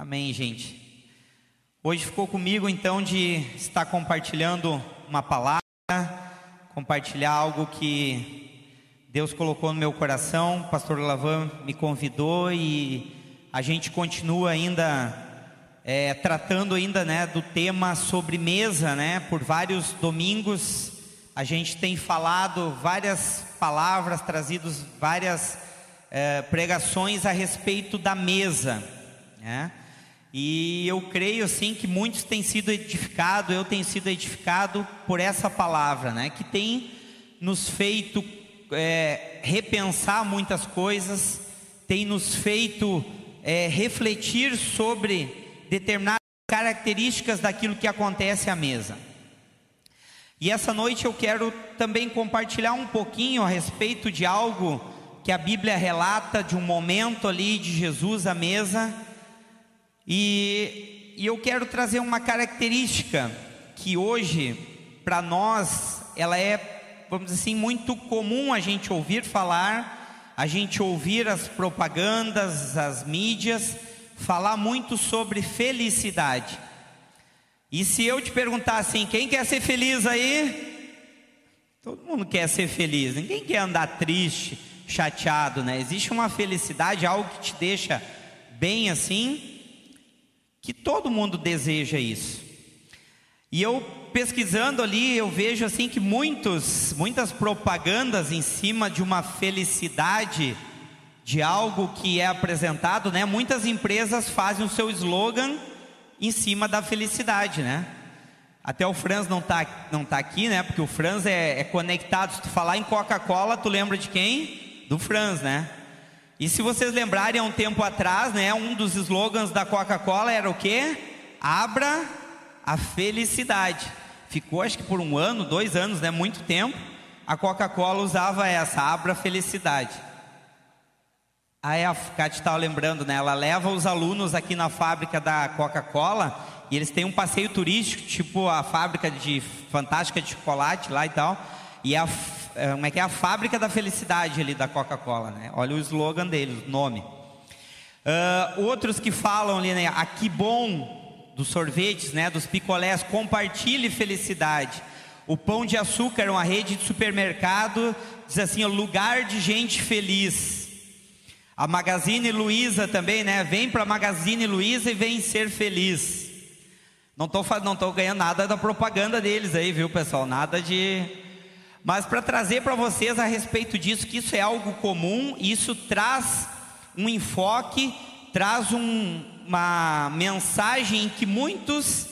Amém, gente. Hoje ficou comigo então de estar compartilhando uma palavra, compartilhar algo que Deus colocou no meu coração. O pastor Lavan me convidou e a gente continua ainda é, tratando ainda né, do tema sobremesa, né? Por vários domingos a gente tem falado várias palavras, trazidos várias é, pregações a respeito da mesa, né? E eu creio assim que muitos têm sido edificados, eu tenho sido edificado por essa palavra, né? Que tem nos feito é, repensar muitas coisas, tem nos feito é, refletir sobre determinadas características daquilo que acontece à mesa. E essa noite eu quero também compartilhar um pouquinho a respeito de algo que a Bíblia relata de um momento ali de Jesus à mesa e, e eu quero trazer uma característica que hoje, para nós, ela é, vamos dizer assim, muito comum a gente ouvir falar, a gente ouvir as propagandas, as mídias, falar muito sobre felicidade. E se eu te perguntar assim, quem quer ser feliz aí? Todo mundo quer ser feliz, ninguém quer andar triste, chateado, né? Existe uma felicidade, algo que te deixa bem assim, que todo mundo deseja isso. E eu pesquisando ali, eu vejo assim que muitos, muitas propagandas em cima de uma felicidade de algo que é apresentado, né? Muitas empresas fazem o seu slogan em cima da felicidade, né? Até o Franz não está não tá aqui, né? Porque o Franz é, é conectado. Se tu falar em Coca-Cola, tu lembra de quem? Do Franz, né? E se vocês lembrarem, há um tempo atrás, né, um dos slogans da Coca-Cola era o quê? Abra a felicidade. Ficou acho que por um ano, dois anos, né, muito tempo, a Coca-Cola usava essa, abra a felicidade. Aí a Kátia estava lembrando, né, ela leva os alunos aqui na fábrica da Coca-Cola e eles têm um passeio turístico, tipo a fábrica de fantástica de chocolate lá e tal. E a como é que é a fábrica da felicidade ali da Coca-Cola, né? Olha o slogan deles, o nome. Uh, outros que falam ali, né? A que bom dos sorvetes, né? Dos picolés, compartilhe felicidade. O pão de açúcar, uma rede de supermercado, diz assim, lugar de gente feliz. A Magazine Luiza também, né? Vem para a Magazine Luiza e vem ser feliz. Não estou não tô ganhando nada da propaganda deles aí, viu, pessoal? Nada de mas para trazer para vocês a respeito disso, que isso é algo comum, isso traz um enfoque, traz um, uma mensagem que muitos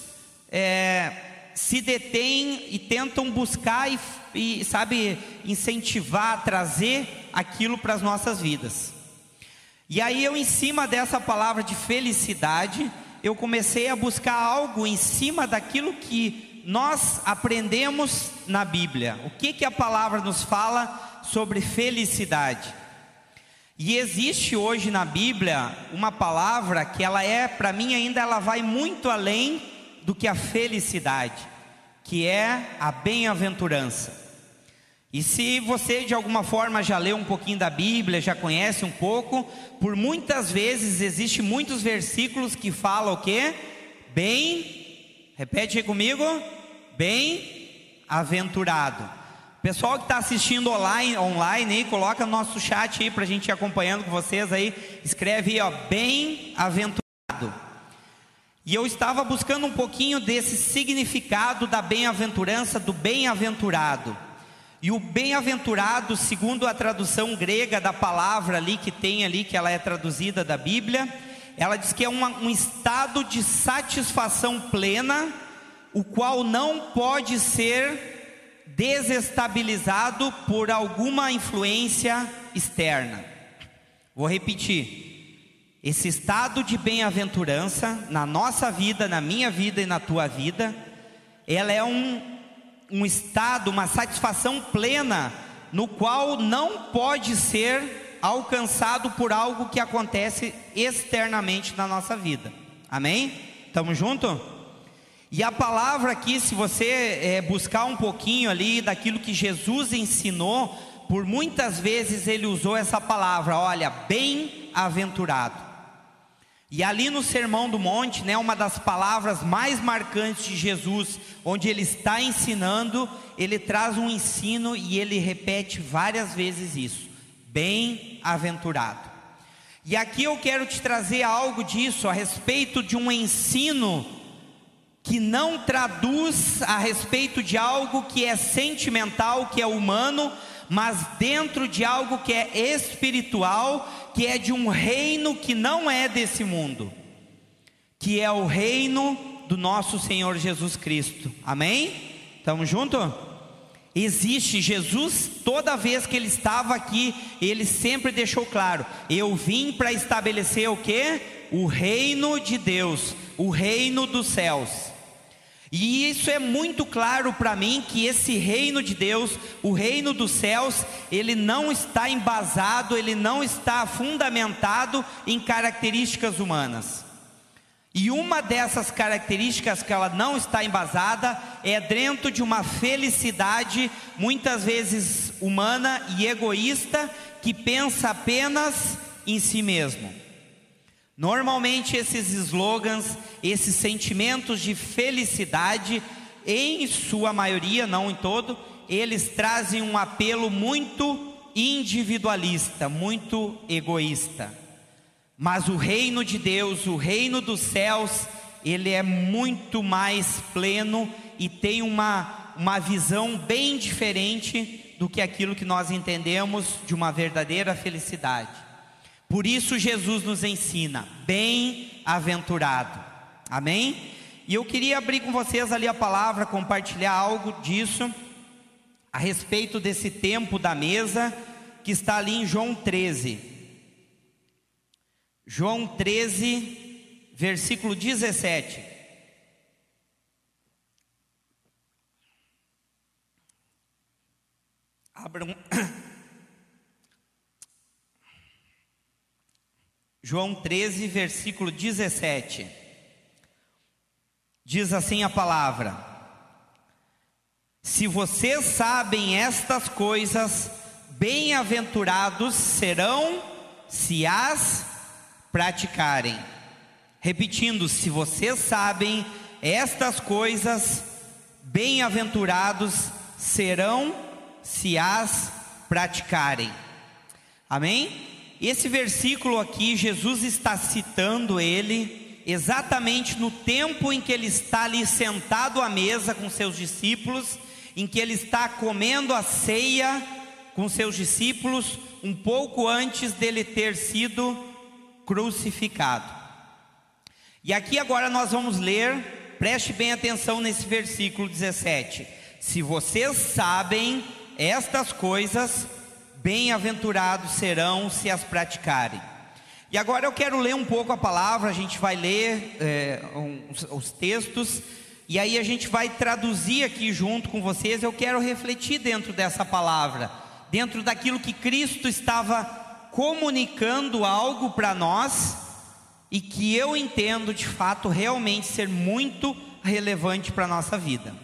é, se detêm e tentam buscar e, e, sabe, incentivar, trazer aquilo para as nossas vidas. E aí eu, em cima dessa palavra de felicidade, eu comecei a buscar algo em cima daquilo que nós aprendemos na Bíblia? O que, que a palavra nos fala sobre felicidade? E existe hoje na Bíblia uma palavra que ela é, para mim ainda ela vai muito além do que a felicidade, que é a bem-aventurança. E se você de alguma forma já leu um pouquinho da Bíblia, já conhece um pouco, por muitas vezes existe muitos versículos que falam o quê? Bem, repete aí comigo, bem-aventurado. Pessoal que está assistindo online, online aí, coloca no nosso chat aí para a gente ir acompanhando com vocês aí. Escreve aí, ó, bem-aventurado. E eu estava buscando um pouquinho desse significado da bem-aventurança, do bem-aventurado. E o bem-aventurado, segundo a tradução grega da palavra ali que tem ali, que ela é traduzida da Bíblia, ela diz que é uma, um estado de satisfação plena o qual não pode ser desestabilizado por alguma influência externa. Vou repetir. Esse estado de bem-aventurança na nossa vida, na minha vida e na tua vida, ela é um, um estado, uma satisfação plena, no qual não pode ser alcançado por algo que acontece externamente na nossa vida. Amém? Estamos juntos? E a palavra aqui, se você é, buscar um pouquinho ali daquilo que Jesus ensinou, por muitas vezes ele usou essa palavra, olha, bem-aventurado. E ali no Sermão do Monte, né, uma das palavras mais marcantes de Jesus, onde ele está ensinando, ele traz um ensino e ele repete várias vezes isso: bem-aventurado. E aqui eu quero te trazer algo disso a respeito de um ensino que não traduz a respeito de algo que é sentimental, que é humano, mas dentro de algo que é espiritual, que é de um reino que não é desse mundo, que é o reino do nosso Senhor Jesus Cristo. Amém? Estamos juntos? Existe Jesus, toda vez que ele estava aqui, ele sempre deixou claro: eu vim para estabelecer o que? O reino de Deus, o reino dos céus. E isso é muito claro para mim que esse reino de Deus, o reino dos céus, ele não está embasado, ele não está fundamentado em características humanas. E uma dessas características que ela não está embasada é dentro de uma felicidade muitas vezes humana e egoísta que pensa apenas em si mesmo. Normalmente esses slogans, esses sentimentos de felicidade, em sua maioria, não em todo, eles trazem um apelo muito individualista, muito egoísta. Mas o reino de Deus, o reino dos céus, ele é muito mais pleno e tem uma, uma visão bem diferente do que aquilo que nós entendemos de uma verdadeira felicidade. Por isso Jesus nos ensina, bem-aventurado. Amém? E eu queria abrir com vocês ali a palavra, compartilhar algo disso a respeito desse tempo da mesa que está ali em João 13. João 13, versículo 17. Abram João 13, versículo 17. Diz assim a palavra: Se vocês sabem estas coisas, bem-aventurados serão se as praticarem. Repetindo, se vocês sabem estas coisas, bem-aventurados serão se as praticarem. Amém? Esse versículo aqui, Jesus está citando ele exatamente no tempo em que ele está ali sentado à mesa com seus discípulos, em que ele está comendo a ceia com seus discípulos, um pouco antes dele ter sido crucificado. E aqui agora nós vamos ler, preste bem atenção nesse versículo 17: Se vocês sabem estas coisas, bem-aventurados serão se as praticarem. E agora eu quero ler um pouco a palavra, a gente vai ler é, os, os textos, e aí a gente vai traduzir aqui junto com vocês. Eu quero refletir dentro dessa palavra, dentro daquilo que Cristo estava comunicando algo para nós, e que eu entendo de fato realmente ser muito relevante para a nossa vida.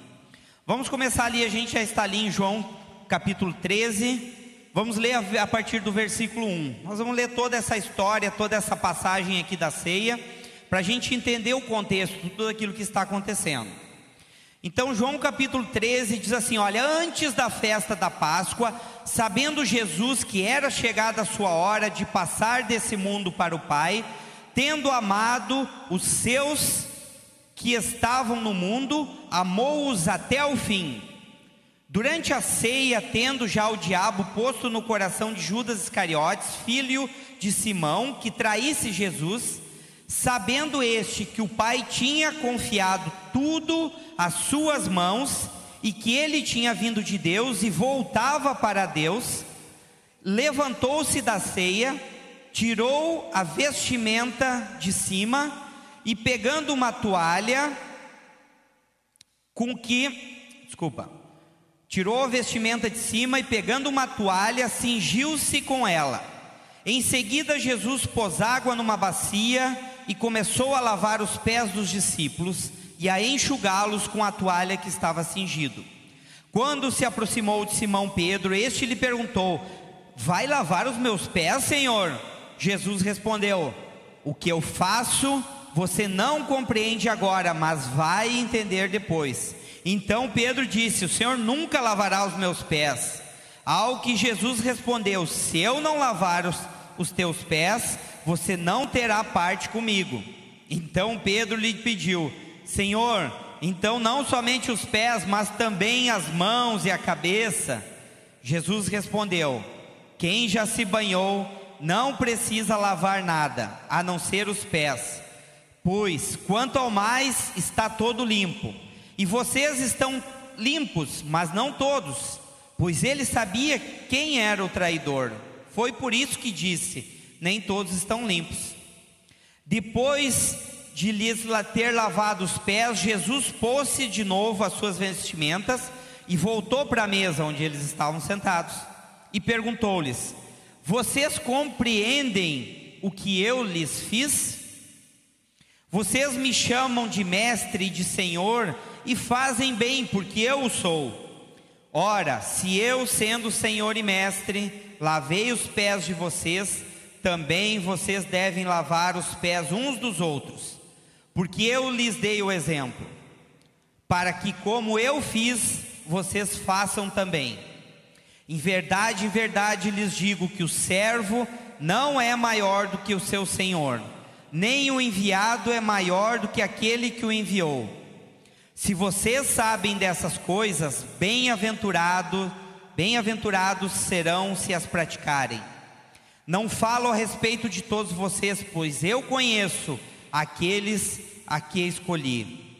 Vamos começar ali, a gente já está ali em João capítulo 13, Vamos ler a, partir do versículo 1. Nós vamos ler toda essa história, toda essa passagem aqui da ceia, para a gente entender o contexto, tudo aquilo que está acontecendo. Então, João capítulo 13 diz assim: Olha, antes da festa da Páscoa, sabendo Jesus que era chegada a sua hora de passar desse mundo para o Pai, tendo amado os seus que estavam no mundo, amou-os até o fim. Durante a ceia, tendo já o diabo posto no coração de Judas Iscariotes, filho de Simão, que traísse Jesus, sabendo este que o Pai tinha confiado tudo às suas mãos e que ele tinha vindo de Deus e voltava para Deus, levantou-se da ceia, tirou a vestimenta de cima e pegando uma toalha com que, desculpa, Tirou a vestimenta de cima e, pegando uma toalha, cingiu-se com ela. Em seguida, Jesus pôs água numa bacia e começou a lavar os pés dos discípulos e a enxugá-los com a toalha que estava cingido. Quando se aproximou de Simão Pedro, este lhe perguntou: Vai lavar os meus pés, Senhor? Jesus respondeu: O que eu faço, você não compreende agora, mas vai entender depois. Então Pedro disse: O Senhor nunca lavará os meus pés. Ao que Jesus respondeu: Se eu não lavar os, os teus pés, você não terá parte comigo. Então Pedro lhe pediu: Senhor, então não somente os pés, mas também as mãos e a cabeça. Jesus respondeu: Quem já se banhou não precisa lavar nada, a não ser os pés, pois quanto ao mais está todo limpo. E vocês estão limpos, mas não todos, pois ele sabia quem era o traidor. Foi por isso que disse: Nem todos estão limpos. Depois de lhes ter lavado os pés, Jesus pôs-se de novo as suas vestimentas e voltou para a mesa onde eles estavam sentados e perguntou-lhes: Vocês compreendem o que eu lhes fiz? Vocês me chamam de mestre e de senhor e fazem bem, porque eu o sou. Ora, se eu, sendo senhor e mestre, lavei os pés de vocês, também vocês devem lavar os pés uns dos outros, porque eu lhes dei o exemplo, para que, como eu fiz, vocês façam também. Em verdade, em verdade lhes digo que o servo não é maior do que o seu senhor, nem o enviado é maior do que aquele que o enviou. Se vocês sabem dessas coisas, bem-aventurado, bem-aventurados serão se as praticarem. Não falo a respeito de todos vocês, pois eu conheço aqueles a que escolhi.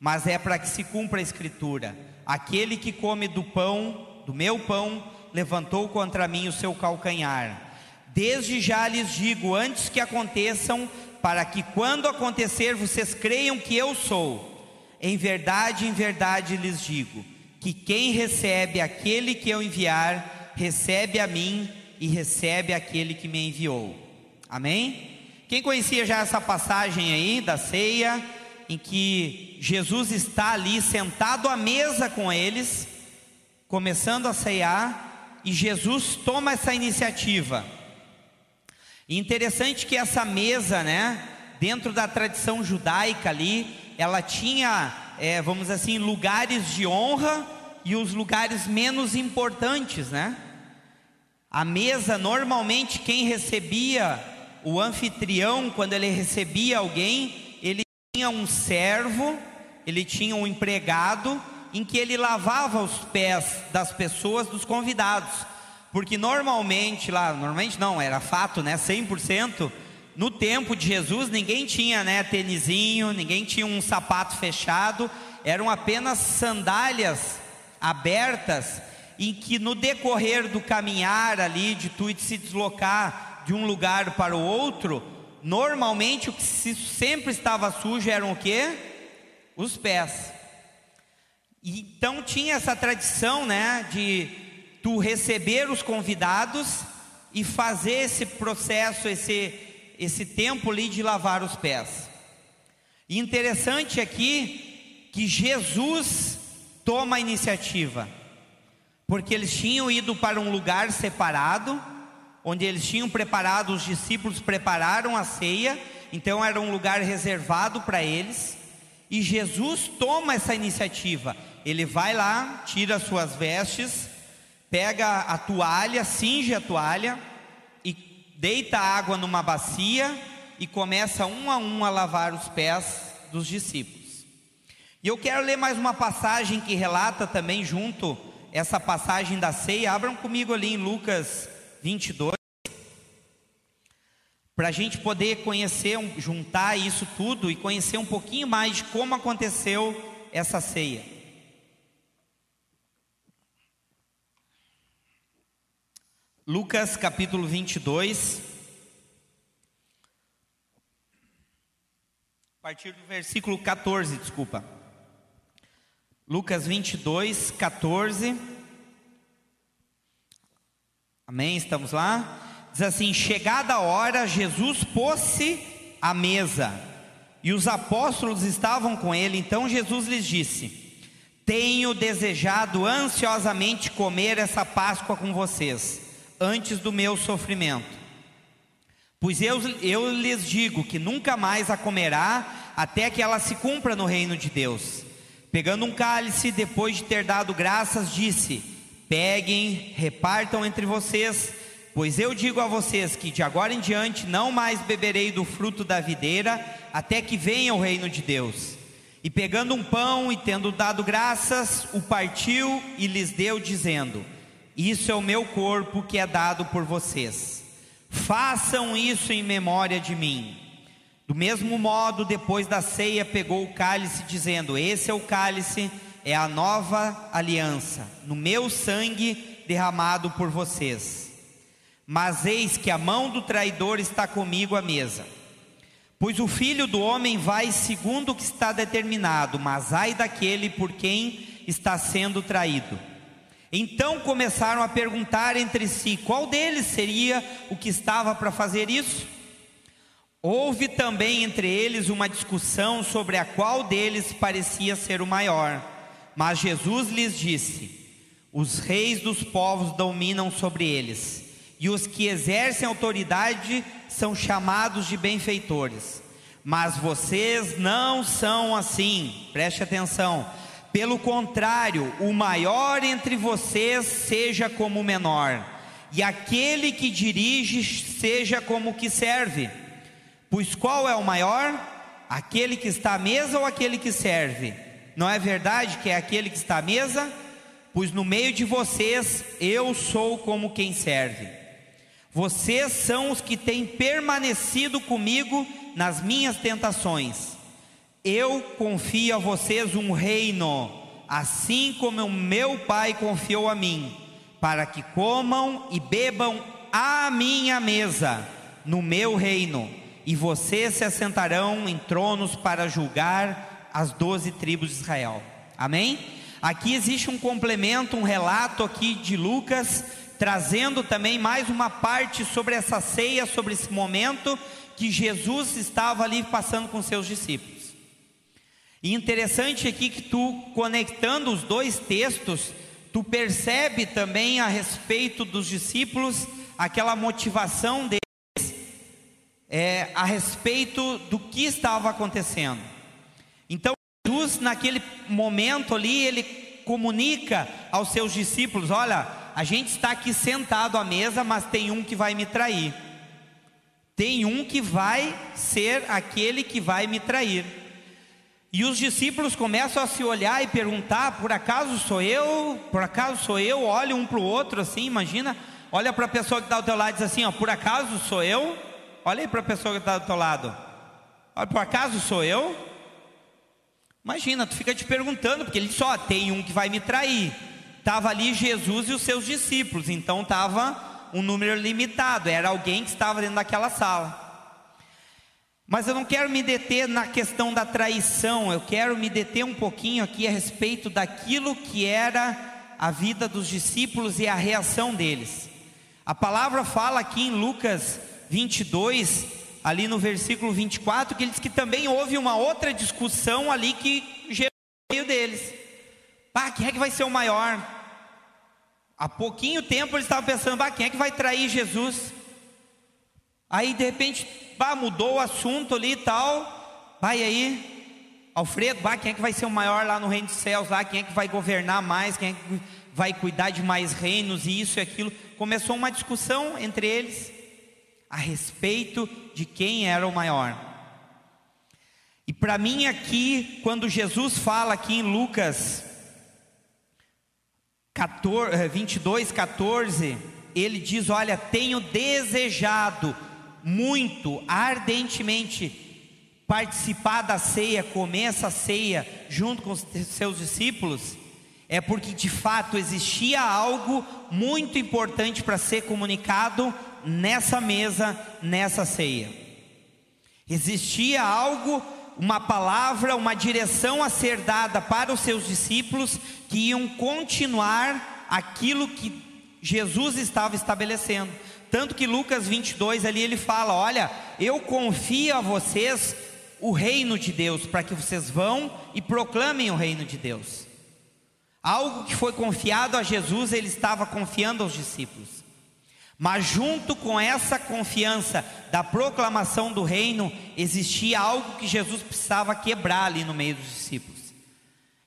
Mas é para que se cumpra a escritura: aquele que come do pão, do meu pão, levantou contra mim o seu calcanhar. Desde já lhes digo, antes que aconteçam, para que quando acontecer vocês creiam que eu sou. Em verdade, em verdade lhes digo: que quem recebe aquele que eu enviar, recebe a mim e recebe aquele que me enviou. Amém? Quem conhecia já essa passagem aí da ceia, em que Jesus está ali sentado à mesa com eles, começando a ceiar, e Jesus toma essa iniciativa. Interessante que essa mesa, né, dentro da tradição judaica ali, ela tinha, é, vamos assim, lugares de honra e os lugares menos importantes, né? A mesa, normalmente, quem recebia o anfitrião, quando ele recebia alguém, ele tinha um servo, ele tinha um empregado, em que ele lavava os pés das pessoas, dos convidados. Porque normalmente lá, normalmente não, era fato, né? 100% no tempo de Jesus, ninguém tinha né, tênisinho, ninguém tinha um sapato fechado, eram apenas sandálias abertas, em que no decorrer do caminhar ali, de tu se deslocar de um lugar para o outro, normalmente o que sempre estava sujo eram o que? Os pés. Então tinha essa tradição, né, de tu receber os convidados e fazer esse processo, esse esse tempo ali de lavar os pés. E interessante aqui que Jesus toma a iniciativa, porque eles tinham ido para um lugar separado, onde eles tinham preparado, os discípulos prepararam a ceia, então era um lugar reservado para eles, e Jesus toma essa iniciativa. Ele vai lá, tira suas vestes, pega a toalha, cinge a toalha, deita água numa bacia e começa um a um a lavar os pés dos discípulos. E eu quero ler mais uma passagem que relata também junto essa passagem da ceia. Abram comigo ali em Lucas 22, para a gente poder conhecer, juntar isso tudo e conhecer um pouquinho mais de como aconteceu essa ceia. Lucas capítulo 22, a partir do versículo 14, desculpa. Lucas 22, 14. Amém? Estamos lá? Diz assim: Chegada a hora, Jesus pôs-se à mesa, e os apóstolos estavam com ele. Então Jesus lhes disse: Tenho desejado ansiosamente comer essa Páscoa com vocês antes do meu sofrimento. Pois eu, eu lhes digo que nunca mais a comerá, até que ela se cumpra no reino de Deus. Pegando um cálice, depois de ter dado graças, disse: Peguem, repartam entre vocês, pois eu digo a vocês que de agora em diante não mais beberei do fruto da videira, até que venha o reino de Deus. E pegando um pão e tendo dado graças, o partiu e lhes deu, dizendo: Isso é o meu corpo que é dado por vocês. Façam isso em memória de mim. Do mesmo modo, depois da ceia, pegou o cálice, dizendo: Esse é o cálice, é a nova aliança, no meu sangue derramado por vocês. Mas eis que a mão do traidor está comigo à mesa. Pois o filho do homem vai segundo o que está determinado, mas ai daquele por quem está sendo traído. Então começaram a perguntar entre si qual deles seria o que estava para fazer isso. Houve também entre eles uma discussão sobre a qual deles parecia ser o maior. Mas Jesus lhes disse: Os reis dos povos dominam sobre eles, e os que exercem autoridade são chamados de benfeitores. Mas vocês não são assim, preste atenção. Pelo contrário, o maior entre vocês seja como o menor, e aquele que dirige seja como o que serve. Pois qual é o maior? Aquele que está à mesa ou aquele que serve? Não é verdade que é aquele que está à mesa? Pois no meio de vocês eu sou como quem serve. Vocês são os que têm permanecido comigo nas minhas tentações. Eu confio a vocês um reino, assim como o meu Pai confiou a mim, para que comam e bebam à minha mesa, no meu reino e vocês se assentarão em tronos para julgar as doze tribos de Israel. Amém? Aqui existe um complemento, um relato aqui de Lucas, trazendo também mais uma parte sobre essa ceia, sobre esse momento que Jesus estava ali passando com seus discípulos. E interessante aqui que tu conectando os dois textos, tu percebe também a respeito dos discípulos aquela motivação deles é, a respeito do que estava acontecendo. Então, Jesus, naquele momento ali, ele comunica aos seus discípulos: Olha, a gente está aqui sentado à mesa, mas tem um que vai me trair. Tem um que vai ser aquele que vai me trair. E os discípulos começam a se olhar e perguntar: por acaso sou eu? Por acaso sou eu? Olha um para o outro assim, imagina. Olha para a pessoa que está ao teu lado e diz assim: ó, por acaso sou eu? Olha aí para a pessoa que está do teu lado. Olha, por acaso sou eu? Imagina, tu fica te perguntando, porque ele só tem um que vai me trair. Estava ali Jesus e os seus discípulos, então estava um número limitado, era alguém que estava dentro daquela sala. Mas eu não quero me deter na questão da traição, eu quero me deter um pouquinho aqui a respeito daquilo que era a vida dos discípulos e a reação deles. A palavra fala aqui em Lucas 22, ali no versículo 24, que ele diz que também houve uma outra discussão ali que gerou meio deles. Pá, quem é que vai ser o maior? Há pouquinho tempo eles estavam pensando, pá, quem é que vai trair Jesus? Aí de repente, pá, mudou o assunto ali e tal. Vai aí, Alfredo, pá, quem é que vai ser o maior lá no reino dos céus? Lá, quem é que vai governar mais? Quem é que vai cuidar de mais reinos? E isso e aquilo. Começou uma discussão entre eles a respeito de quem era o maior. E para mim aqui, quando Jesus fala aqui em Lucas 14, 22, 14, ele diz: Olha, tenho desejado muito, ardentemente, participar da ceia, comer essa ceia junto com os seus discípulos, é porque de fato existia algo muito importante para ser comunicado nessa mesa, nessa ceia. Existia algo, uma palavra, uma direção a ser dada para os seus discípulos que iam continuar aquilo que Jesus estava estabelecendo. Tanto que Lucas 22 ali ele fala: Olha, eu confio a vocês o reino de Deus, para que vocês vão e proclamem o reino de Deus. Algo que foi confiado a Jesus, ele estava confiando aos discípulos. Mas junto com essa confiança da proclamação do reino, existia algo que Jesus precisava quebrar ali no meio dos discípulos.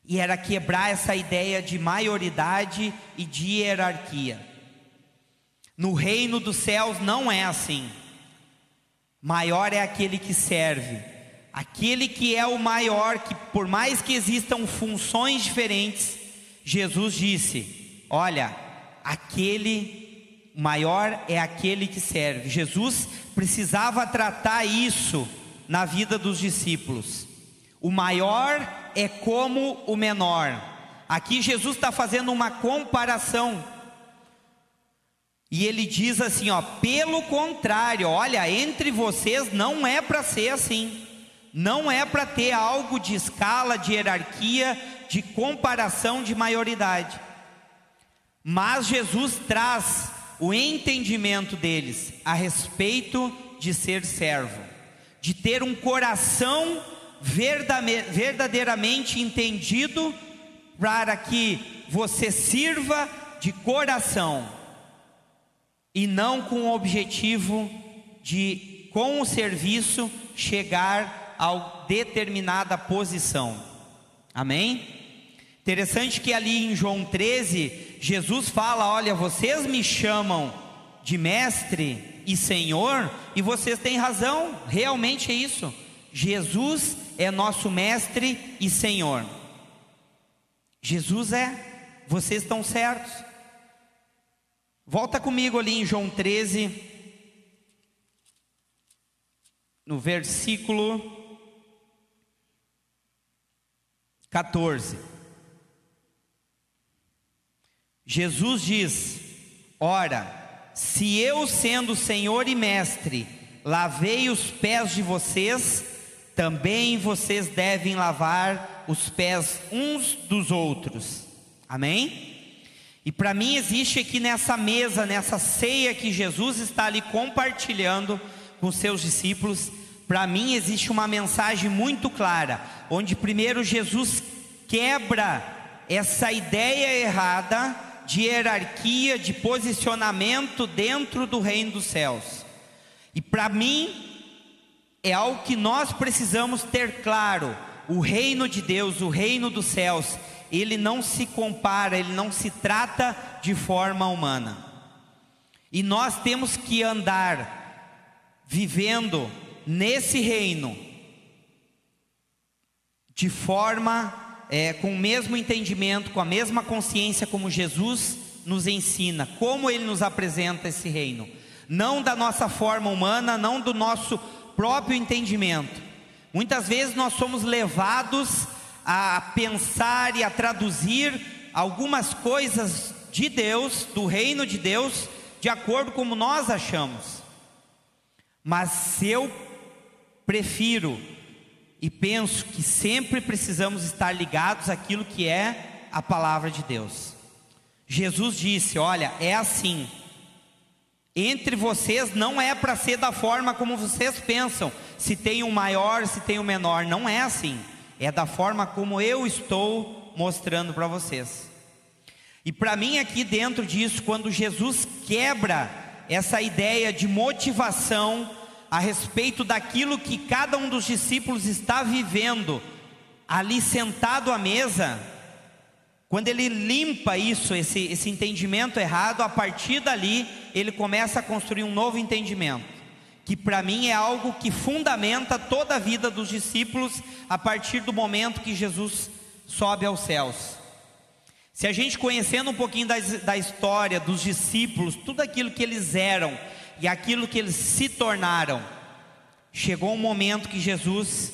E era quebrar essa ideia de maioridade e de hierarquia. No reino dos céus não é assim. Maior é aquele que serve. Aquele que é o maior, que por mais que existam funções diferentes, Jesus disse: Olha, aquele maior é aquele que serve. Jesus precisava tratar isso na vida dos discípulos. O maior é como o menor. Aqui Jesus está fazendo uma comparação. E ele diz assim: ó, pelo contrário, olha, entre vocês não é para ser assim. Não é para ter algo de escala, de hierarquia, de comparação de maioridade. Mas Jesus traz o entendimento deles a respeito de ser servo, de ter um coração verdadeiramente entendido para que você sirva de coração e não com o objetivo de, com o serviço, chegar a determinada posição. Amém? Interessante que ali em João 13, Jesus fala: Olha, vocês me chamam de mestre e senhor, e vocês têm razão, realmente é isso. Jesus é nosso mestre e senhor. Jesus é, vocês estão certos. Volta comigo ali em João 13, no versículo 14. Jesus diz: Ora, se eu, sendo Senhor e Mestre, lavei os pés de vocês, também vocês devem lavar os pés uns dos outros. Amém? E para mim existe aqui nessa mesa, nessa ceia que Jesus está ali compartilhando com seus discípulos, para mim existe uma mensagem muito clara, onde primeiro Jesus quebra essa ideia errada de hierarquia, de posicionamento dentro do reino dos céus. E para mim, é algo que nós precisamos ter claro: o reino de Deus, o reino dos céus, ele não se compara, ele não se trata de forma humana. E nós temos que andar vivendo nesse reino de forma é, com o mesmo entendimento, com a mesma consciência como Jesus nos ensina, como ele nos apresenta esse reino, não da nossa forma humana, não do nosso próprio entendimento. Muitas vezes nós somos levados a pensar e a traduzir algumas coisas de Deus, do reino de Deus, de acordo como nós achamos. Mas eu prefiro e penso que sempre precisamos estar ligados àquilo que é a palavra de Deus. Jesus disse: Olha, é assim. Entre vocês não é para ser da forma como vocês pensam, se tem um maior, se tem um menor, não é assim. É da forma como eu estou mostrando para vocês. E para mim, aqui dentro disso, quando Jesus quebra essa ideia de motivação a respeito daquilo que cada um dos discípulos está vivendo ali sentado à mesa, quando ele limpa isso, esse, esse entendimento errado, a partir dali ele começa a construir um novo entendimento, que para mim é algo que fundamenta toda a vida dos discípulos a partir do momento que Jesus sobe aos céus. Se a gente conhecendo um pouquinho da, da história dos discípulos, tudo aquilo que eles eram, e aquilo que eles se tornaram. Chegou um momento que Jesus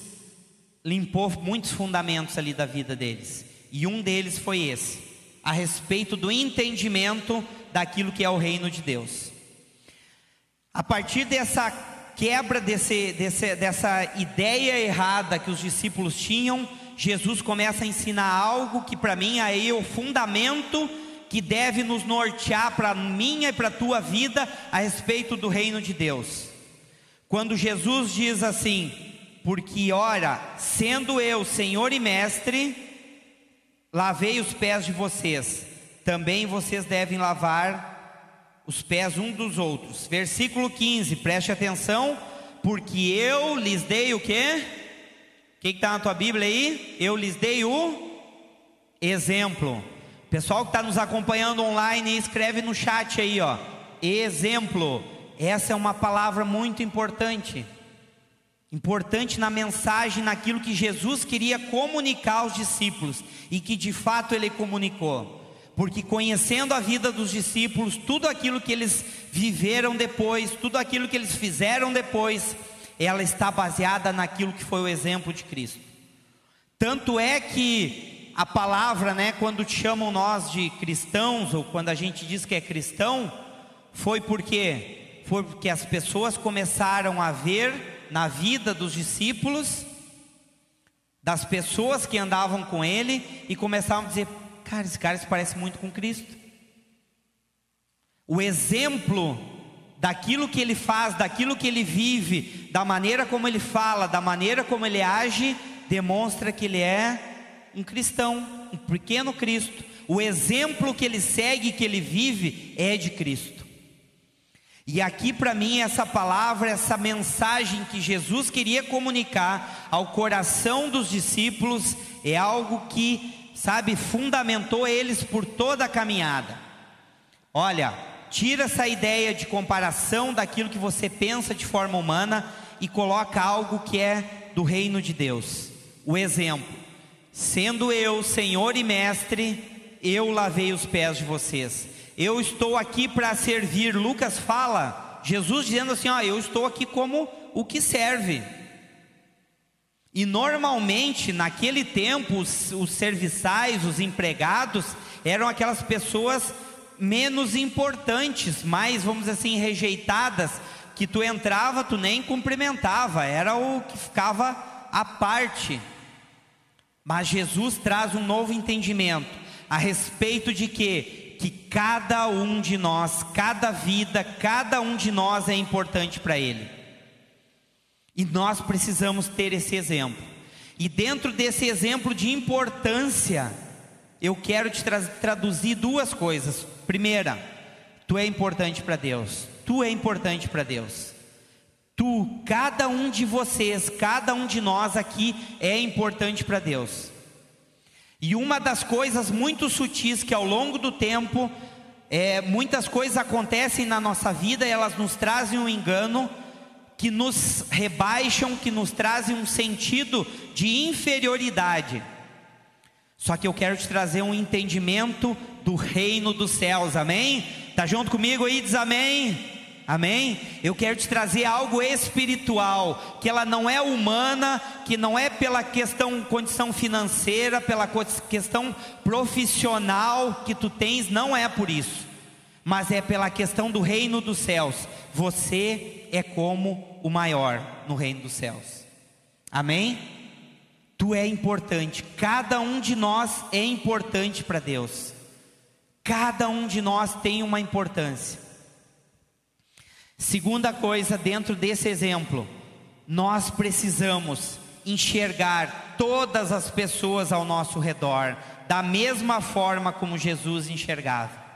limpou muitos fundamentos ali da vida deles, e um deles foi esse, a respeito do entendimento daquilo que é o reino de Deus. A partir dessa quebra desse, desse, dessa ideia errada que os discípulos tinham, Jesus começa a ensinar algo que para mim aí é o fundamento que deve nos nortear para minha e para tua vida a respeito do reino de Deus. Quando Jesus diz assim: Porque, ora, sendo eu Senhor e Mestre, lavei os pés de vocês, também vocês devem lavar os pés um dos outros. Versículo 15, preste atenção, porque eu lhes dei o quê? O que está na tua Bíblia aí? Eu lhes dei o exemplo. Pessoal que está nos acompanhando online, escreve no chat aí, ó. Exemplo. Essa é uma palavra muito importante. Importante na mensagem, naquilo que Jesus queria comunicar aos discípulos e que de fato ele comunicou. Porque conhecendo a vida dos discípulos, tudo aquilo que eles viveram depois, tudo aquilo que eles fizeram depois, ela está baseada naquilo que foi o exemplo de Cristo. Tanto é que a palavra, né, quando chamam nós de cristãos, ou quando a gente diz que é cristão, foi porque foi porque as pessoas começaram a ver na vida dos discípulos, das pessoas que andavam com ele, e começavam a dizer: Cara, esse cara se parece muito com Cristo. O exemplo daquilo que ele faz, daquilo que ele vive, da maneira como ele fala, da maneira como ele age, demonstra que ele é um cristão, um pequeno Cristo. O exemplo que ele segue, que ele vive, é de Cristo. E aqui para mim essa palavra, essa mensagem que Jesus queria comunicar ao coração dos discípulos é algo que, sabe, fundamentou eles por toda a caminhada. Olha, tira essa ideia de comparação daquilo que você pensa de forma humana e coloca algo que é do reino de Deus. O exemplo: sendo eu Senhor e Mestre, eu lavei os pés de vocês eu estou aqui para servir. Lucas fala, Jesus dizendo assim: ó, eu estou aqui como o que serve. E normalmente, naquele tempo, os, os serviçais, os empregados, eram aquelas pessoas menos importantes, mais, vamos dizer assim, rejeitadas, que tu entrava, tu nem cumprimentava, era o que ficava à parte. Mas Jesus traz um novo entendimento a respeito de que que cada um de nós, cada vida, cada um de nós é importante para Ele. E nós precisamos ter esse exemplo. E dentro desse exemplo de importância, eu quero te tra traduzir duas coisas. Primeira, tu é importante para Deus. Tu é importante para Deus. Tu, cada um de vocês, cada um de nós aqui é importante para Deus. E uma das coisas muito sutis que ao longo do tempo, é, muitas coisas acontecem na nossa vida elas nos trazem um engano, que nos rebaixam, que nos trazem um sentido de inferioridade. Só que eu quero te trazer um entendimento do reino dos céus, amém? Tá junto comigo aí? Diz amém. Amém? Eu quero te trazer algo espiritual, que ela não é humana, que não é pela questão condição financeira, pela questão profissional que tu tens, não é por isso. Mas é pela questão do reino dos céus. Você é como o maior no reino dos céus. Amém? Tu é importante, cada um de nós é importante para Deus. Cada um de nós tem uma importância. Segunda coisa, dentro desse exemplo, nós precisamos enxergar todas as pessoas ao nosso redor da mesma forma como Jesus enxergava.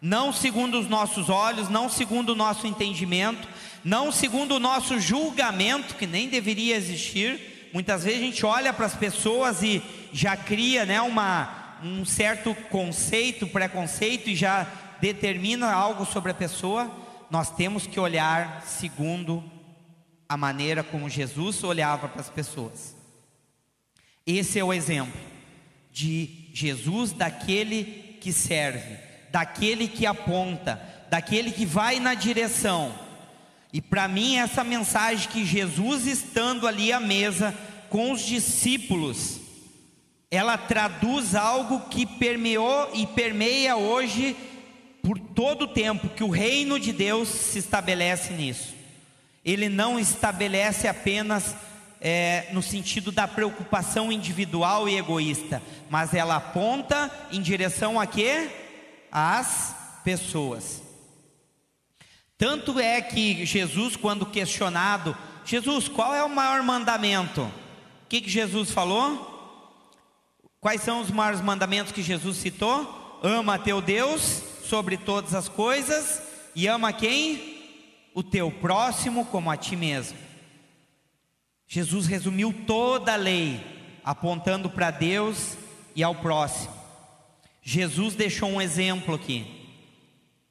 Não segundo os nossos olhos, não segundo o nosso entendimento, não segundo o nosso julgamento, que nem deveria existir. Muitas vezes a gente olha para as pessoas e já cria né, uma, um certo conceito, preconceito e já determina algo sobre a pessoa nós temos que olhar segundo a maneira como Jesus olhava para as pessoas. Esse é o exemplo de Jesus, daquele que serve, daquele que aponta, daquele que vai na direção. E para mim, essa mensagem que Jesus estando ali à mesa com os discípulos, ela traduz algo que permeou e permeia hoje por todo o tempo que o reino de Deus se estabelece nisso. Ele não estabelece apenas é, no sentido da preocupação individual e egoísta, mas ela aponta em direção a quê? Às pessoas. Tanto é que Jesus, quando questionado, Jesus, qual é o maior mandamento? O que, que Jesus falou? Quais são os maiores mandamentos que Jesus citou? Ama teu Deus sobre todas as coisas e ama quem? O teu próximo como a ti mesmo. Jesus resumiu toda a lei, apontando para Deus e ao próximo. Jesus deixou um exemplo aqui,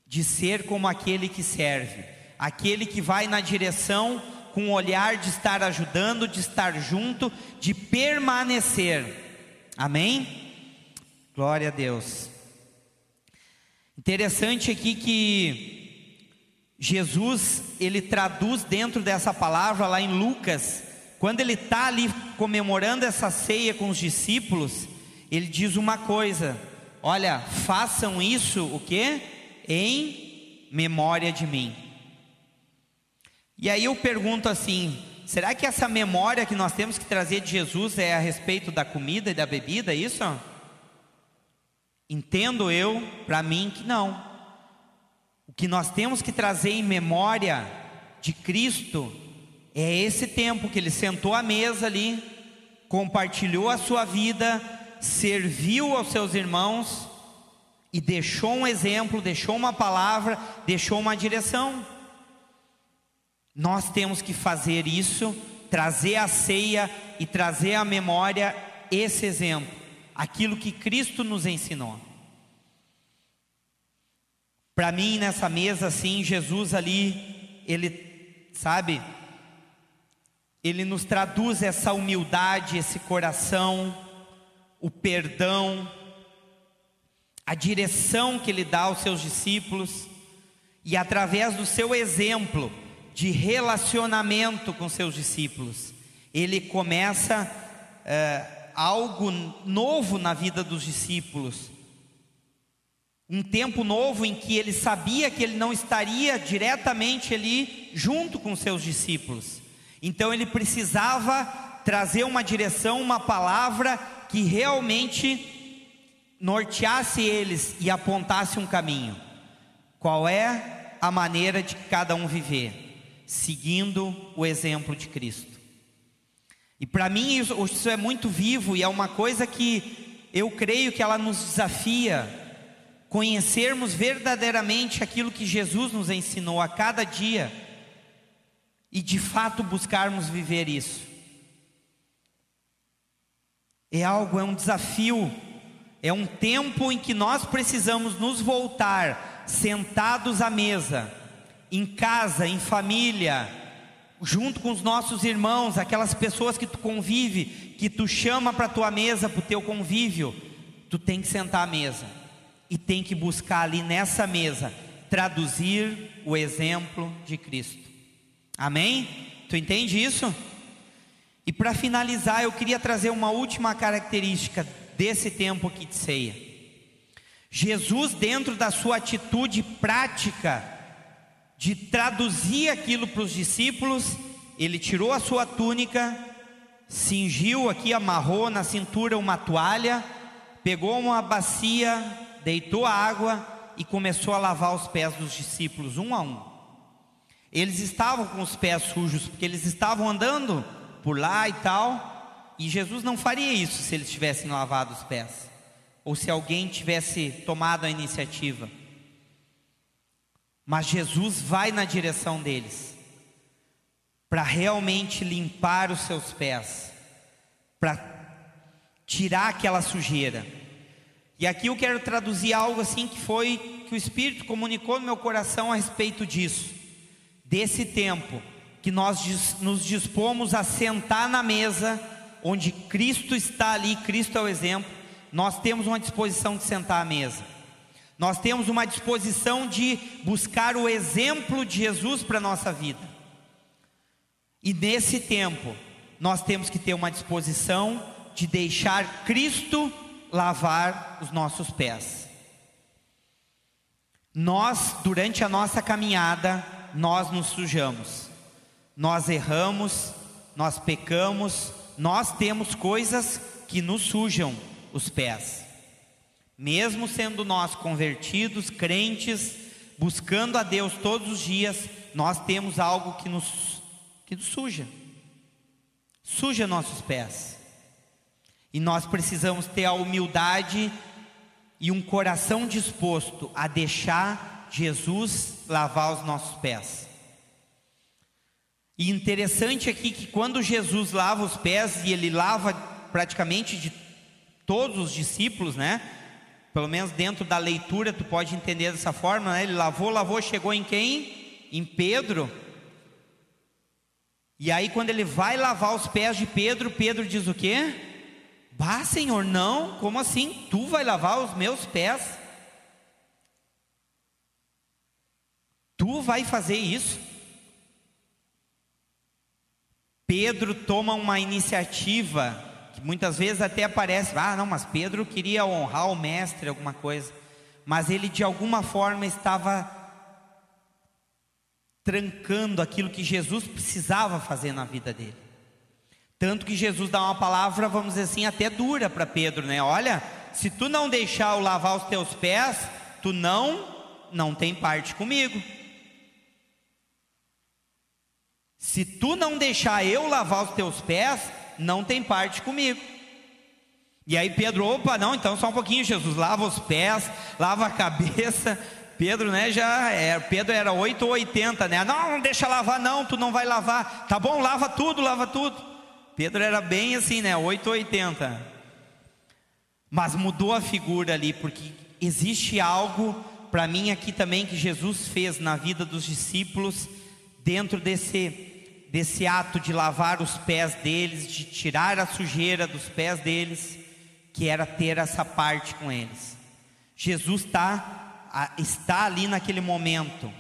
de ser como aquele que serve, aquele que vai na direção com o olhar de estar ajudando, de estar junto, de permanecer. Amém? Glória a Deus. Interessante aqui que Jesus, ele traduz dentro dessa palavra lá em Lucas, quando ele está ali comemorando essa ceia com os discípulos, ele diz uma coisa: olha, façam isso o que? Em memória de mim. E aí eu pergunto assim: será que essa memória que nós temos que trazer de Jesus é a respeito da comida e da bebida, é isso? Entendo eu, para mim, que não. O que nós temos que trazer em memória de Cristo é esse tempo que ele sentou à mesa ali, compartilhou a sua vida, serviu aos seus irmãos e deixou um exemplo, deixou uma palavra, deixou uma direção. Nós temos que fazer isso, trazer a ceia e trazer à memória esse exemplo aquilo que Cristo nos ensinou. Para mim, nessa mesa, assim, Jesus ali, ele, sabe, ele nos traduz essa humildade, esse coração, o perdão, a direção que ele dá aos seus discípulos, e através do seu exemplo de relacionamento com seus discípulos, ele começa. Eh, algo novo na vida dos discípulos. Um tempo novo em que ele sabia que ele não estaria diretamente ali junto com seus discípulos. Então ele precisava trazer uma direção, uma palavra que realmente norteasse eles e apontasse um caminho. Qual é a maneira de cada um viver? Seguindo o exemplo de Cristo. E para mim isso, isso é muito vivo e é uma coisa que eu creio que ela nos desafia conhecermos verdadeiramente aquilo que Jesus nos ensinou a cada dia e de fato buscarmos viver isso. É algo, é um desafio, é um tempo em que nós precisamos nos voltar sentados à mesa, em casa, em família, junto com os nossos irmãos, aquelas pessoas que tu convive, que tu chama para tua mesa, para o teu convívio, tu tem que sentar à mesa e tem que buscar ali nessa mesa traduzir o exemplo de Cristo. Amém? Tu entende isso? E para finalizar, eu queria trazer uma última característica desse tempo aqui de ceia. Jesus, dentro da sua atitude prática, de traduzir aquilo para os discípulos, ele tirou a sua túnica, cingiu aqui, amarrou na cintura uma toalha, pegou uma bacia, deitou a água e começou a lavar os pés dos discípulos um a um. Eles estavam com os pés sujos porque eles estavam andando por lá e tal, e Jesus não faria isso se eles tivessem lavado os pés, ou se alguém tivesse tomado a iniciativa. Mas Jesus vai na direção deles, para realmente limpar os seus pés, para tirar aquela sujeira. E aqui eu quero traduzir algo assim que foi que o Espírito comunicou no meu coração a respeito disso, desse tempo que nós nos dispomos a sentar na mesa, onde Cristo está ali, Cristo é o exemplo, nós temos uma disposição de sentar à mesa. Nós temos uma disposição de buscar o exemplo de Jesus para a nossa vida. E nesse tempo, nós temos que ter uma disposição de deixar Cristo lavar os nossos pés. Nós, durante a nossa caminhada, nós nos sujamos, nós erramos, nós pecamos, nós temos coisas que nos sujam os pés. Mesmo sendo nós convertidos, crentes, buscando a Deus todos os dias, nós temos algo que nos, que nos suja, suja nossos pés. E nós precisamos ter a humildade e um coração disposto a deixar Jesus lavar os nossos pés. E interessante aqui que quando Jesus lava os pés, e ele lava praticamente de todos os discípulos, né? Pelo menos dentro da leitura tu pode entender dessa forma, né? Ele lavou, lavou, chegou em quem? Em Pedro. E aí quando ele vai lavar os pés de Pedro, Pedro diz o quê? Bah, Senhor, não, como assim? Tu vai lavar os meus pés? Tu vai fazer isso? Pedro toma uma iniciativa que muitas vezes até aparece, ah, não, mas Pedro queria honrar o mestre, alguma coisa, mas ele de alguma forma estava trancando aquilo que Jesus precisava fazer na vida dele. Tanto que Jesus dá uma palavra, vamos dizer assim, até dura para Pedro, né? Olha, se tu não deixar eu lavar os teus pés, tu não não tem parte comigo. Se tu não deixar eu lavar os teus pés, não tem parte comigo. E aí Pedro, opa, não, então só um pouquinho, Jesus, lava os pés, lava a cabeça. Pedro, né, já é, Pedro era 8 ou 80, né? Não, não deixa lavar não, tu não vai lavar. Tá bom, lava tudo, lava tudo. Pedro era bem assim, né, 8 ou 80. Mas mudou a figura ali, porque existe algo para mim aqui também que Jesus fez na vida dos discípulos dentro desse desse ato de lavar os pés deles, de tirar a sujeira dos pés deles, que era ter essa parte com eles. Jesus está, está ali naquele momento,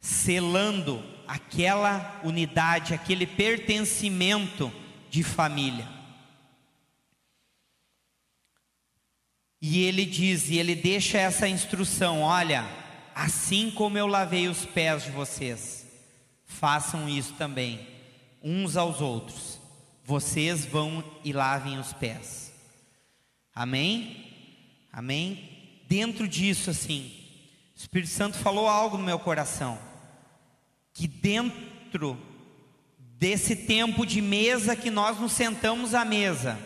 selando aquela unidade, aquele pertencimento de família. E ele diz, e ele deixa essa instrução: olha, assim como eu lavei os pés de vocês, façam isso também, uns aos outros. Vocês vão e lavem os pés. Amém? Amém? Dentro disso, assim, o Espírito Santo falou algo no meu coração. Que dentro desse tempo de mesa que nós nos sentamos à mesa,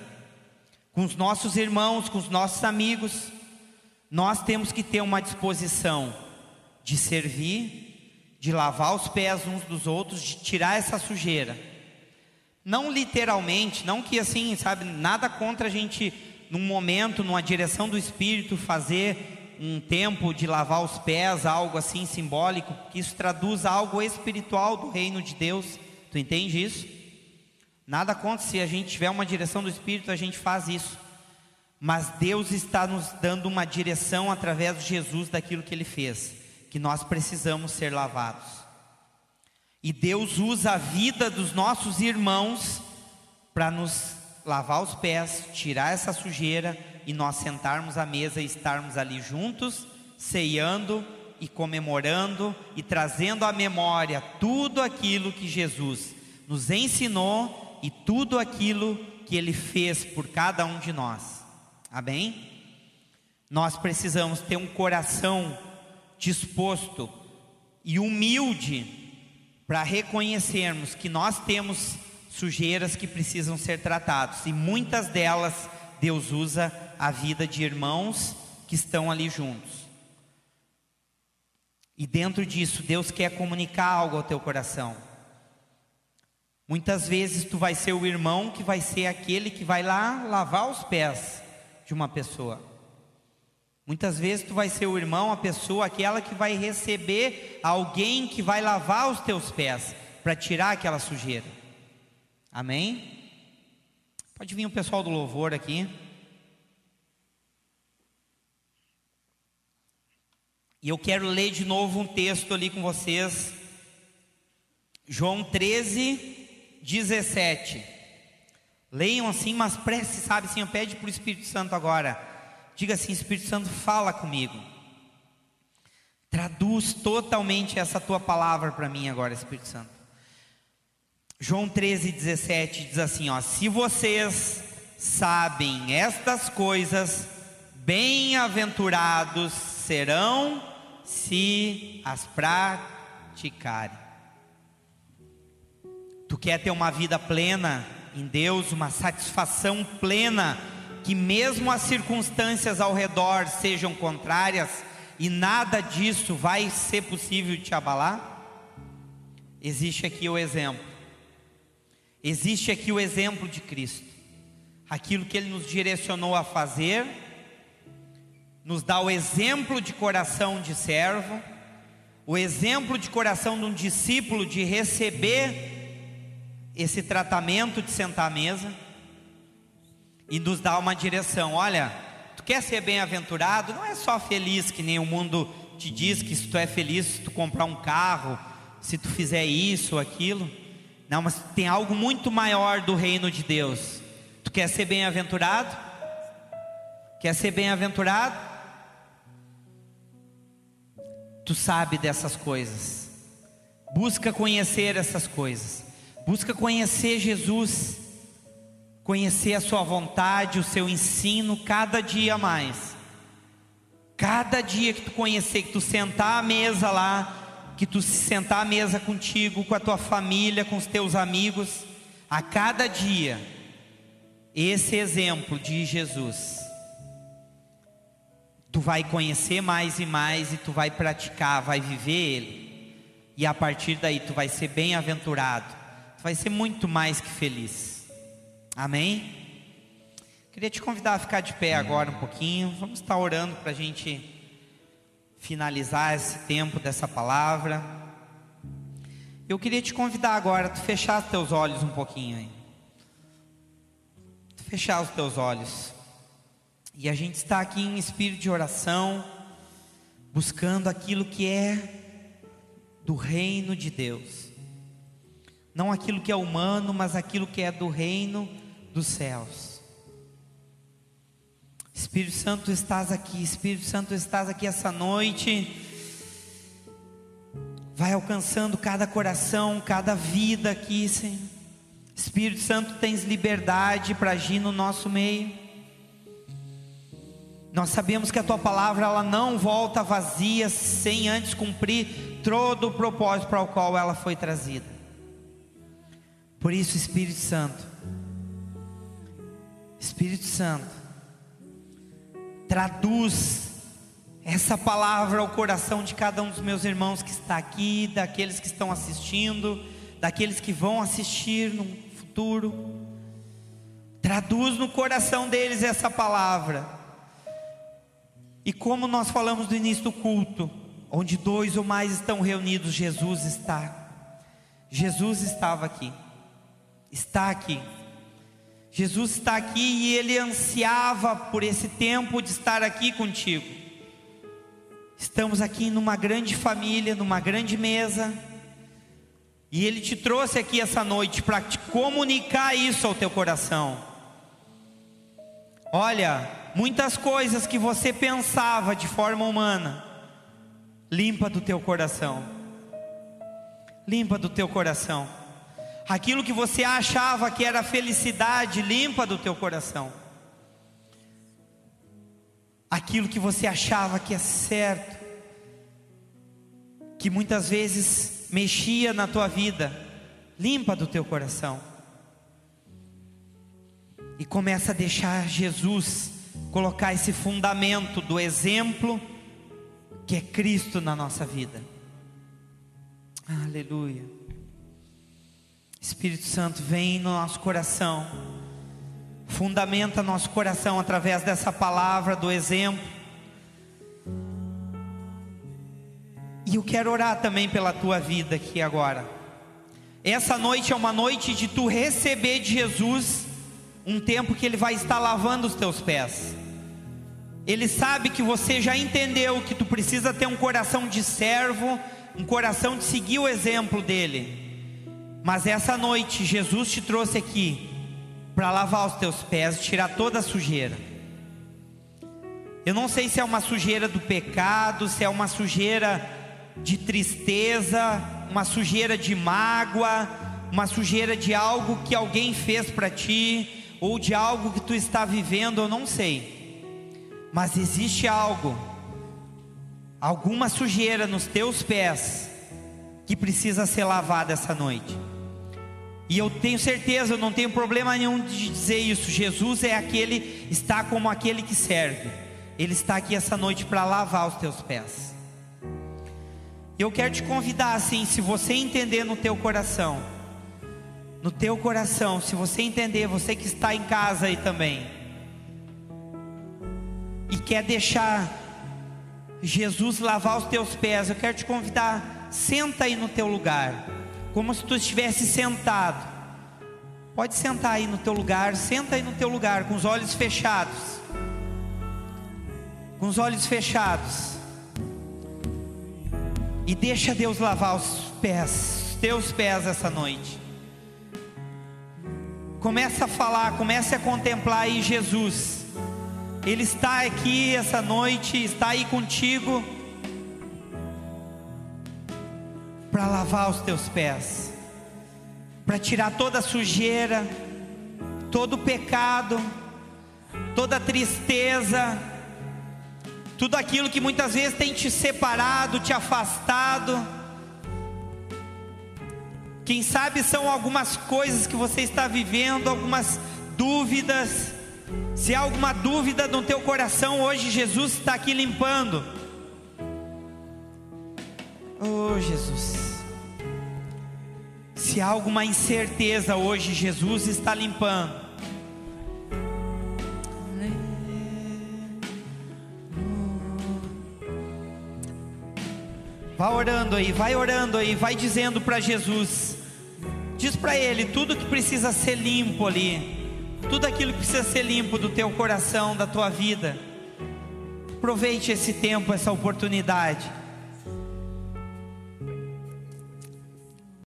com os nossos irmãos, com os nossos amigos, nós temos que ter uma disposição de servir, de lavar os pés uns dos outros, de tirar essa sujeira. Não literalmente, não que assim, sabe, nada contra a gente, num momento, numa direção do Espírito, fazer um tempo de lavar os pés, algo assim simbólico, que isso traduz algo espiritual do reino de Deus. Tu entende isso? Nada contra se a gente tiver uma direção do Espírito, a gente faz isso. Mas Deus está nos dando uma direção através de Jesus daquilo que ele fez que nós precisamos ser lavados. E Deus usa a vida dos nossos irmãos para nos lavar os pés, tirar essa sujeira e nós sentarmos à mesa e estarmos ali juntos, ceando e comemorando e trazendo à memória tudo aquilo que Jesus nos ensinou e tudo aquilo que ele fez por cada um de nós. Amém? Nós precisamos ter um coração disposto e humilde para reconhecermos que nós temos sujeiras que precisam ser tratadas e muitas delas Deus usa a vida de irmãos que estão ali juntos. E dentro disso, Deus quer comunicar algo ao teu coração. Muitas vezes tu vai ser o irmão que vai ser aquele que vai lá lavar os pés de uma pessoa. Muitas vezes tu vai ser o irmão, a pessoa, aquela que vai receber alguém que vai lavar os teus pés para tirar aquela sujeira. Amém? Pode vir o pessoal do louvor aqui. E eu quero ler de novo um texto ali com vocês. João 13, 17. Leiam assim, mas preste, sabe assim, pede para o Espírito Santo agora Diga assim: Espírito Santo, fala comigo. Traduz totalmente essa tua palavra para mim agora, Espírito Santo. João 13, 17 diz assim: ó, se vocês sabem estas coisas, bem-aventurados serão se as praticarem. Tu quer ter uma vida plena em Deus, uma satisfação plena que mesmo as circunstâncias ao redor sejam contrárias, e nada disso vai ser possível te abalar? Existe aqui o exemplo. Existe aqui o exemplo de Cristo. Aquilo que ele nos direcionou a fazer, nos dá o exemplo de coração de servo, o exemplo de coração de um discípulo de receber esse tratamento de sentar à mesa e nos dá uma direção. Olha, tu quer ser bem-aventurado? Não é só feliz que nem o mundo te diz que se tu é feliz se tu comprar um carro, se tu fizer isso ou aquilo. Não, mas tem algo muito maior do reino de Deus. Tu quer ser bem-aventurado? Quer ser bem-aventurado? Tu sabe dessas coisas. Busca conhecer essas coisas. Busca conhecer Jesus conhecer a Sua vontade, o seu ensino cada dia mais. Cada dia que tu conhecer, que tu sentar à mesa lá, que tu se sentar à mesa contigo, com a tua família, com os teus amigos, a cada dia, esse exemplo de Jesus, tu vai conhecer mais e mais e tu vai praticar, vai viver ele, e a partir daí tu vai ser bem-aventurado, tu vai ser muito mais que feliz. Amém? Queria te convidar a ficar de pé agora um pouquinho. Vamos estar orando para a gente finalizar esse tempo dessa palavra. Eu queria te convidar agora a fechar os teus olhos um pouquinho aí. Fechar os teus olhos. E a gente está aqui em espírito de oração, buscando aquilo que é do reino de Deus. Não aquilo que é humano, mas aquilo que é do reino de dos céus. Espírito Santo, estás aqui, Espírito Santo, estás aqui essa noite. Vai alcançando cada coração, cada vida aqui, Senhor. Espírito Santo, tens liberdade para agir no nosso meio. Nós sabemos que a tua palavra ela não volta vazia sem antes cumprir todo o propósito para o qual ela foi trazida. Por isso, Espírito Santo, Espírito Santo, traduz essa palavra ao coração de cada um dos meus irmãos que está aqui, daqueles que estão assistindo, daqueles que vão assistir no futuro. Traduz no coração deles essa palavra. E como nós falamos no início do culto, onde dois ou mais estão reunidos, Jesus está. Jesus estava aqui, está aqui. Jesus está aqui e ele ansiava por esse tempo de estar aqui contigo. Estamos aqui numa grande família, numa grande mesa, e ele te trouxe aqui essa noite para te comunicar isso ao teu coração. Olha, muitas coisas que você pensava de forma humana, limpa do teu coração. Limpa do teu coração aquilo que você achava que era felicidade, limpa do teu coração. Aquilo que você achava que é certo, que muitas vezes mexia na tua vida, limpa do teu coração. E começa a deixar Jesus colocar esse fundamento do exemplo que é Cristo na nossa vida. Aleluia. Espírito Santo, vem no nosso coração, fundamenta nosso coração através dessa palavra, do exemplo. E eu quero orar também pela tua vida aqui agora. Essa noite é uma noite de tu receber de Jesus um tempo que Ele vai estar lavando os teus pés. Ele sabe que você já entendeu que tu precisa ter um coração de servo, um coração de seguir o exemplo dele. Mas essa noite Jesus te trouxe aqui para lavar os teus pés, tirar toda a sujeira. Eu não sei se é uma sujeira do pecado, se é uma sujeira de tristeza, uma sujeira de mágoa, uma sujeira de algo que alguém fez para ti, ou de algo que tu está vivendo, eu não sei. Mas existe algo, alguma sujeira nos teus pés, que precisa ser lavada essa noite. E eu tenho certeza, eu não tenho problema nenhum de dizer isso. Jesus é aquele, está como aquele que serve. Ele está aqui essa noite para lavar os teus pés. Eu quero te convidar assim, se você entender no teu coração, no teu coração, se você entender, você que está em casa aí também, e quer deixar Jesus lavar os teus pés, eu quero te convidar, senta aí no teu lugar, como se tu estivesse sentado. Pode sentar aí no teu lugar, senta aí no teu lugar, com os olhos fechados. Com os olhos fechados. E deixa Deus lavar os pés, os teus pés essa noite. Começa a falar, comece a contemplar aí Jesus. Ele está aqui essa noite, está aí contigo para lavar os teus pés, para tirar toda a sujeira, todo o pecado, toda a tristeza, tudo aquilo que muitas vezes tem te separado, te afastado. Quem sabe são algumas coisas que você está vivendo, algumas dúvidas. Se há alguma dúvida no teu coração, hoje Jesus está aqui limpando. Oh Jesus. Se há alguma incerteza hoje, Jesus está limpando. Vai orando aí, vai orando aí, vai dizendo para Jesus. Diz para ele tudo que precisa ser limpo ali. Tudo aquilo que precisa ser limpo do teu coração, da tua vida. Aproveite esse tempo, essa oportunidade.